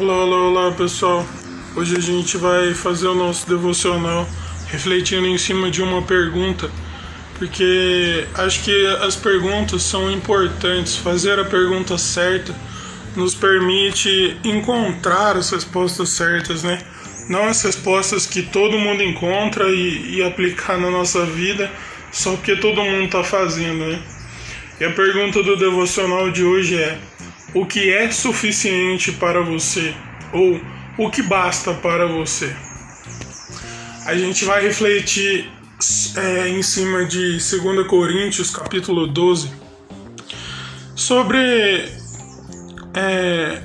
Olá, olá, olá pessoal. Hoje a gente vai fazer o nosso devocional refletindo em cima de uma pergunta, porque acho que as perguntas são importantes. Fazer a pergunta certa nos permite encontrar as respostas certas, né? Não as respostas que todo mundo encontra e, e aplicar na nossa vida só porque todo mundo está fazendo, né? E a pergunta do devocional de hoje é: o que é suficiente para você? Ou o que basta para você? A gente vai refletir é, em cima de 2 Coríntios, capítulo 12, sobre é,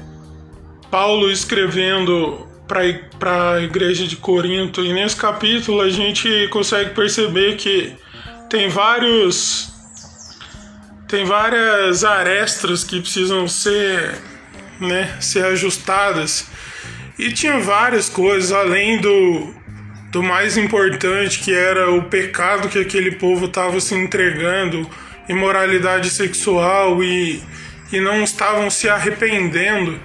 Paulo escrevendo para a igreja de Corinto. E nesse capítulo a gente consegue perceber que tem vários tem várias arestas que precisam ser, né, ser ajustadas. E tinha várias coisas além do, do mais importante, que era o pecado que aquele povo estava se entregando, imoralidade sexual e, e não estavam se arrependendo.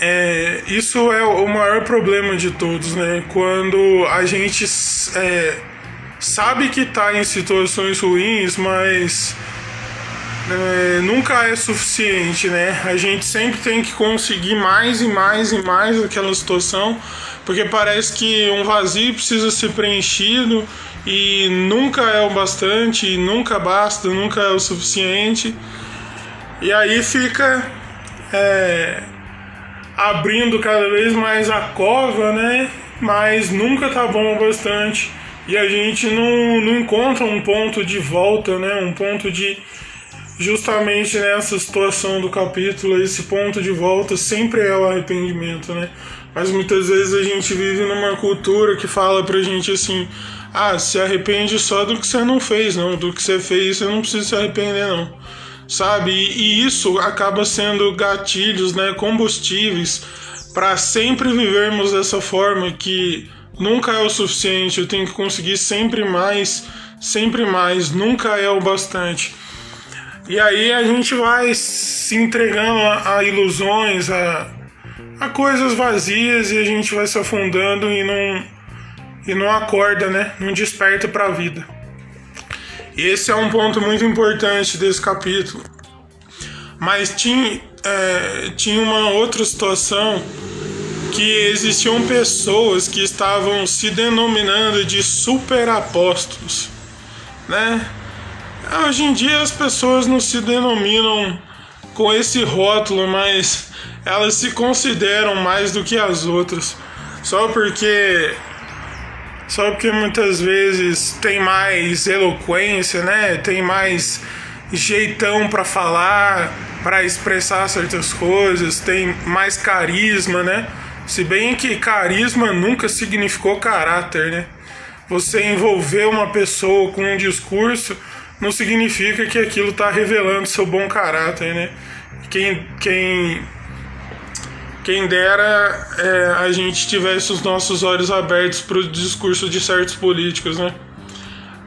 É, isso é o maior problema de todos, né? Quando a gente é, sabe que está em situações ruins, mas é, nunca é suficiente, né? A gente sempre tem que conseguir mais e mais e mais daquela situação, porque parece que um vazio precisa ser preenchido e nunca é o bastante, nunca basta, nunca é o suficiente. E aí fica é, abrindo cada vez mais a cova, né? Mas nunca tá bom o bastante e a gente não, não encontra um ponto de volta, né? Um ponto de justamente nessa situação do capítulo, esse ponto de volta sempre é o arrependimento, né? Mas muitas vezes a gente vive numa cultura que fala pra gente assim: ah, se arrepende só do que você não fez, não, do que você fez, você não precisa se arrepender, não. Sabe? E, e isso acaba sendo gatilhos, né? Combustíveis para sempre vivermos dessa forma que nunca é o suficiente, eu tenho que conseguir sempre mais, sempre mais, nunca é o bastante. E aí a gente vai se entregando a, a ilusões, a, a, coisas vazias e a gente vai se afundando e não, e não acorda, né? Não desperta para a vida. Esse é um ponto muito importante desse capítulo. Mas tinha, é, tinha uma outra situação que existiam pessoas que estavam se denominando de superapóstolos, né? Hoje em dia as pessoas não se denominam com esse rótulo, mas elas se consideram mais do que as outras. Só porque só porque muitas vezes tem mais eloquência, né? Tem mais jeitão para falar, para expressar certas coisas, tem mais carisma, né? Se bem que carisma nunca significou caráter, né? Você envolver uma pessoa com um discurso não significa que aquilo está revelando seu bom caráter, né? Quem, quem, quem dera é, a gente tivesse os nossos olhos abertos para o discurso de certos políticos, né?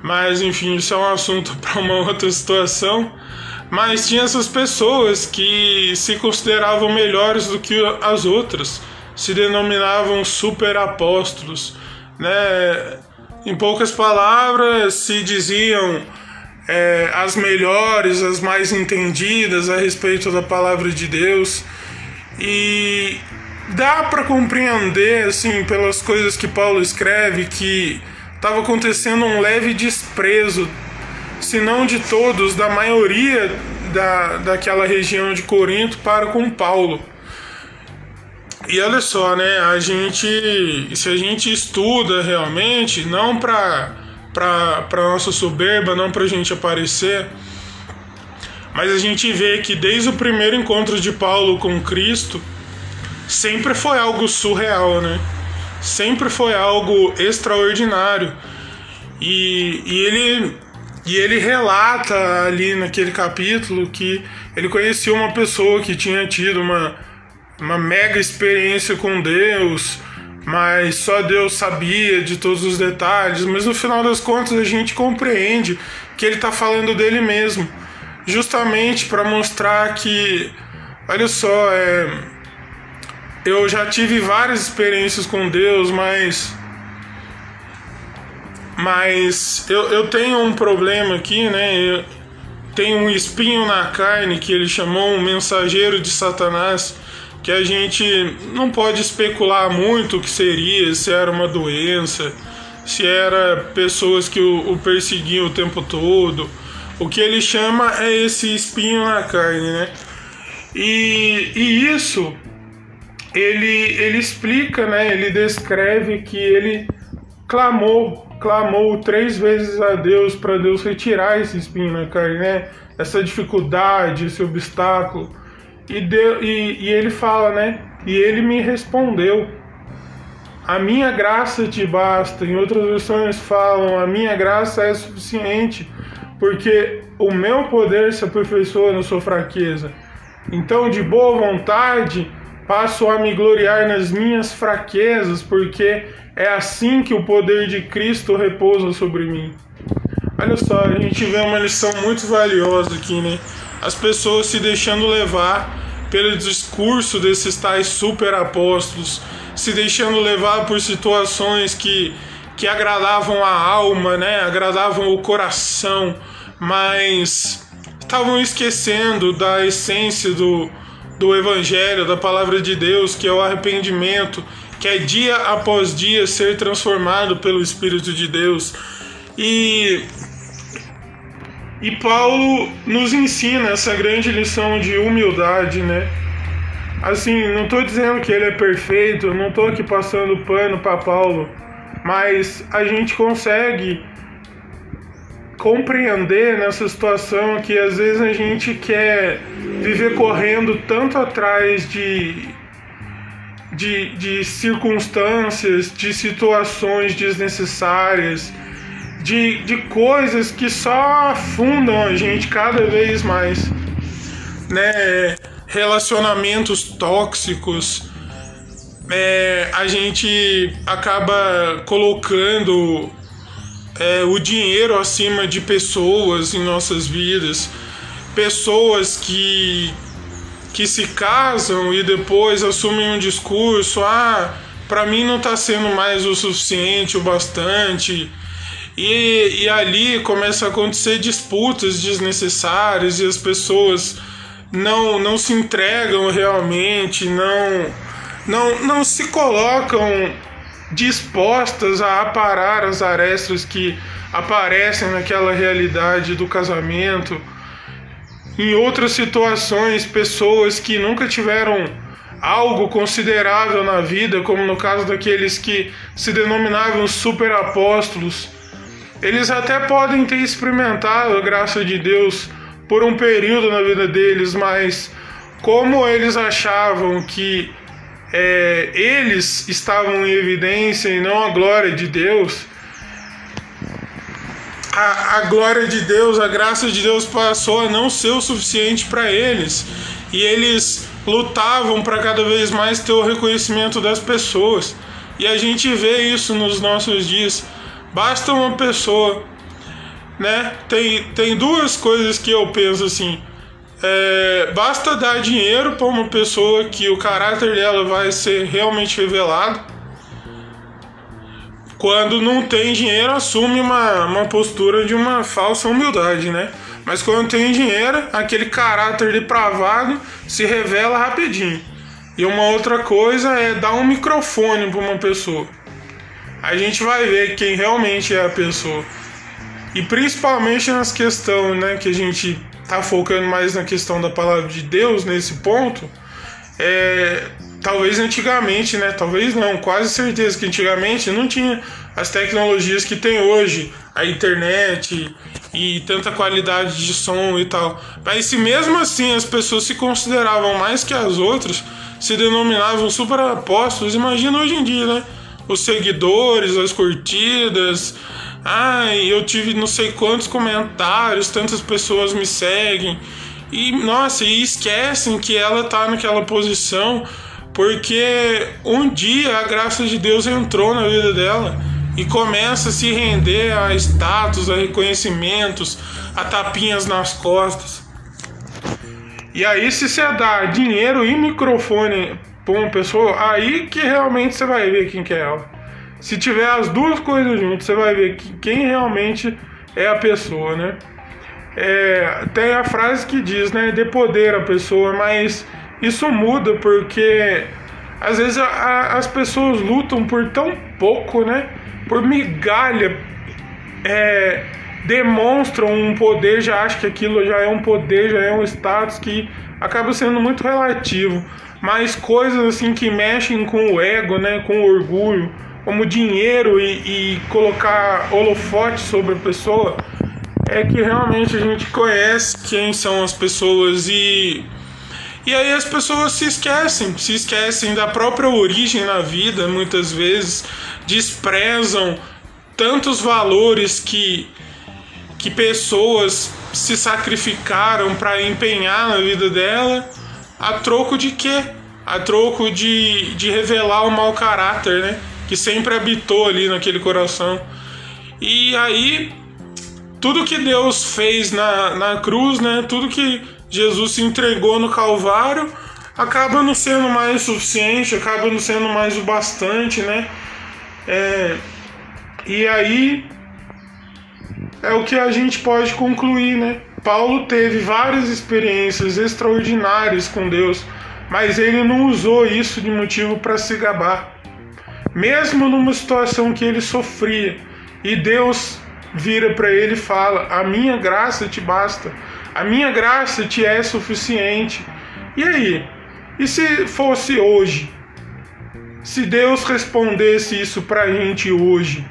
Mas enfim, isso é um assunto para uma outra situação. Mas tinha essas pessoas que se consideravam melhores do que as outras, se denominavam super apóstolos, né? Em poucas palavras, se diziam é, as melhores, as mais entendidas a respeito da palavra de Deus. E dá para compreender, assim, pelas coisas que Paulo escreve, que estava acontecendo um leve desprezo, se não de todos, da maioria da, daquela região de Corinto para com Paulo. E olha só, né? A gente, se a gente estuda realmente, não para para nossa soberba, não para a gente aparecer. Mas a gente vê que desde o primeiro encontro de Paulo com Cristo, sempre foi algo surreal, né? Sempre foi algo extraordinário. E, e, ele, e ele relata ali naquele capítulo que ele conhecia uma pessoa que tinha tido uma, uma mega experiência com Deus mas só Deus sabia de todos os detalhes, mas no final das contas a gente compreende que ele está falando dele mesmo, justamente para mostrar que, olha só, é, eu já tive várias experiências com Deus, mas mas eu, eu tenho um problema aqui, né? Eu tenho um espinho na carne que ele chamou um mensageiro de Satanás, que a gente não pode especular muito o que seria, se era uma doença, se era pessoas que o, o perseguiam o tempo todo. O que ele chama é esse espinho na carne, né? E, e isso ele, ele explica, né? Ele descreve que ele clamou, clamou três vezes a Deus para Deus retirar esse espinho na carne, né? Essa dificuldade, esse obstáculo. E, Deus, e, e ele fala, né? E ele me respondeu. A minha graça te basta. Em outras versões falam, a minha graça é suficiente, porque o meu poder se aperfeiçoa na sua fraqueza. Então, de boa vontade, passo a me gloriar nas minhas fraquezas, porque é assim que o poder de Cristo repousa sobre mim. Olha só, a gente vê uma lição muito valiosa aqui, né? As pessoas se deixando levar pelo discurso desses tais super apóstolos, se deixando levar por situações que, que agradavam a alma, né? agradavam o coração, mas estavam esquecendo da essência do, do Evangelho, da palavra de Deus, que é o arrependimento, que é dia após dia ser transformado pelo Espírito de Deus. E, e Paulo nos ensina essa grande lição de humildade, né? Assim, não estou dizendo que ele é perfeito, não estou aqui passando pano para Paulo, mas a gente consegue compreender nessa situação que às vezes a gente quer viver correndo tanto atrás de, de, de circunstâncias, de situações desnecessárias, de, de coisas que só afundam a gente cada vez mais, né? Relacionamentos tóxicos, é, a gente acaba colocando é, o dinheiro acima de pessoas em nossas vidas, pessoas que, que se casam e depois assumem um discurso: ah, para mim não está sendo mais o suficiente, o bastante. E, e ali começa a acontecer disputas desnecessárias e as pessoas não, não se entregam realmente, não, não, não se colocam dispostas a aparar as arestas que aparecem naquela realidade do casamento. Em outras situações, pessoas que nunca tiveram algo considerável na vida, como no caso daqueles que se denominavam superapóstolos, eles até podem ter experimentado a graça de Deus por um período na vida deles, mas como eles achavam que é, eles estavam em evidência e não a glória de Deus, a, a glória de Deus, a graça de Deus passou a não ser o suficiente para eles. E eles lutavam para cada vez mais ter o reconhecimento das pessoas. E a gente vê isso nos nossos dias. Basta uma pessoa, né? Tem, tem duas coisas que eu penso assim. É, basta dar dinheiro para uma pessoa que o caráter dela vai ser realmente revelado. Quando não tem dinheiro, assume uma, uma postura de uma falsa humildade, né? Mas quando tem dinheiro, aquele caráter depravado se revela rapidinho. E uma outra coisa é dar um microfone para uma pessoa. A gente vai ver quem realmente é a pessoa. E principalmente nas questões né, que a gente tá focando mais na questão da palavra de Deus nesse ponto, é, talvez antigamente, né? Talvez não, quase certeza que antigamente não tinha as tecnologias que tem hoje, a internet e tanta qualidade de som e tal. Mas se mesmo assim as pessoas se consideravam mais que as outras, se denominavam super imagina hoje em dia, né? Os seguidores, as curtidas, Ai, eu tive não sei quantos comentários, tantas pessoas me seguem. E nossa, e esquecem que ela tá naquela posição porque um dia a graça de Deus entrou na vida dela e começa a se render a status, a reconhecimentos, a tapinhas nas costas. E aí, se você dá dinheiro e microfone pra uma pessoa, aí que realmente você vai ver quem que é ela. Se tiver as duas coisas juntas, você vai ver que quem realmente é a pessoa, né? É, tem a frase que diz, né? Dê poder à pessoa, mas isso muda porque às vezes a, a, as pessoas lutam por tão pouco, né? Por migalha, é, demonstram um poder, já acho que aquilo já é um poder, já é um status que acaba sendo muito relativo. Mas coisas assim que mexem com o ego, né? Com o orgulho, como dinheiro e, e colocar holofote sobre a pessoa, é que realmente a gente conhece quem são as pessoas e e aí as pessoas se esquecem, se esquecem da própria origem na vida, muitas vezes. Desprezam tantos valores que que pessoas se sacrificaram para empenhar na vida dela, a troco de quê? A troco de, de revelar o mau caráter, né? Que sempre habitou ali naquele coração. E aí, tudo que Deus fez na, na cruz, né? Tudo que Jesus se entregou no Calvário, acaba não sendo mais o suficiente, acaba não sendo mais o bastante, né? É, e aí é o que a gente pode concluir, né? Paulo teve várias experiências extraordinárias com Deus, mas ele não usou isso de motivo para se gabar. Mesmo numa situação que ele sofria, e Deus vira para ele e fala: A minha graça te basta a minha graça te é suficiente. E aí? E se fosse hoje? Se Deus respondesse isso pra gente hoje?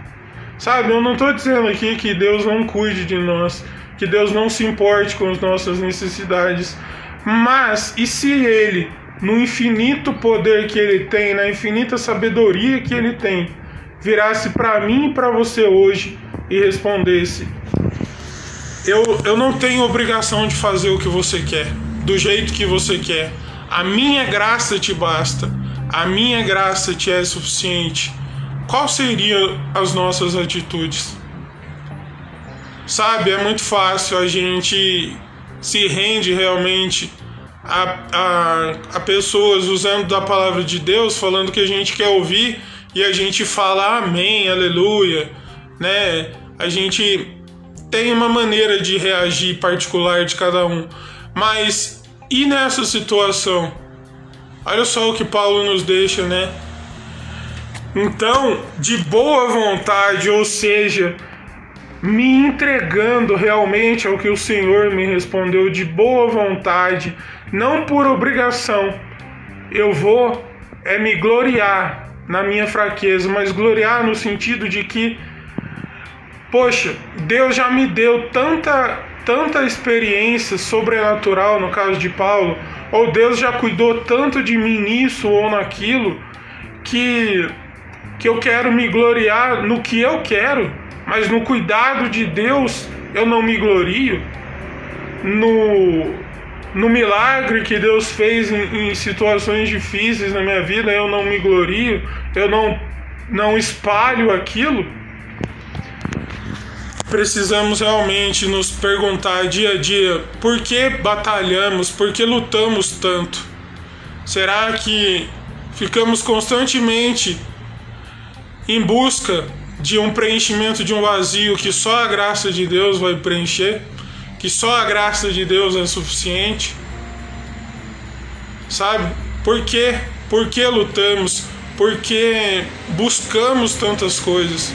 Sabe, eu não estou dizendo aqui que Deus não cuide de nós, que Deus não se importe com as nossas necessidades. Mas e se Ele, no infinito poder que Ele tem, na infinita sabedoria que Ele tem, virasse para mim e para você hoje e respondesse: eu, eu não tenho obrigação de fazer o que você quer, do jeito que você quer. A minha graça te basta, a minha graça te é suficiente. Qual seriam as nossas atitudes? Sabe, é muito fácil a gente se rende realmente a, a, a pessoas usando da palavra de Deus, falando que a gente quer ouvir e a gente fala amém, aleluia, né? A gente tem uma maneira de reagir particular de cada um. Mas e nessa situação? Olha só o que Paulo nos deixa, né? Então, de boa vontade, ou seja, me entregando realmente ao que o Senhor me respondeu de boa vontade, não por obrigação. Eu vou é me gloriar na minha fraqueza, mas gloriar no sentido de que Poxa, Deus já me deu tanta, tanta experiência sobrenatural no caso de Paulo, ou Deus já cuidou tanto de mim nisso ou naquilo, que, que eu quero me gloriar no que eu quero, mas no cuidado de Deus eu não me glorio. No, no milagre que Deus fez em, em situações difíceis na minha vida, eu não me glorio, eu não, não espalho aquilo precisamos realmente nos perguntar dia a dia por que batalhamos, por que lutamos tanto? Será que ficamos constantemente em busca de um preenchimento de um vazio que só a graça de Deus vai preencher? Que só a graça de Deus é suficiente? Sabe? Por quê? Por que lutamos? Por que buscamos tantas coisas?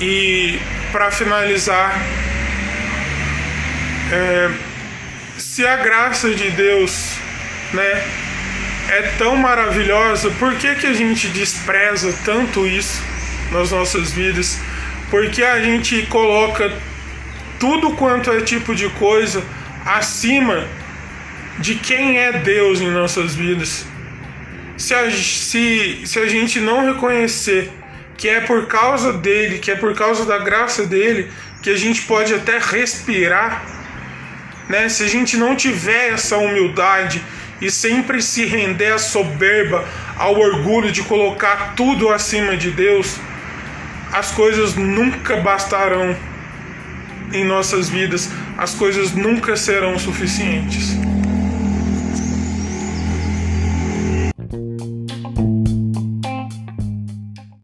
E para finalizar, é, se a graça de Deus, né, é tão maravilhosa, por que, que a gente despreza tanto isso nas nossas vidas? Porque a gente coloca tudo quanto é tipo de coisa acima de quem é Deus em nossas vidas. Se a, se, se a gente não reconhecer que é por causa dele, que é por causa da graça dele, que a gente pode até respirar, né? Se a gente não tiver essa humildade e sempre se render à soberba, ao orgulho de colocar tudo acima de Deus, as coisas nunca bastarão em nossas vidas, as coisas nunca serão suficientes.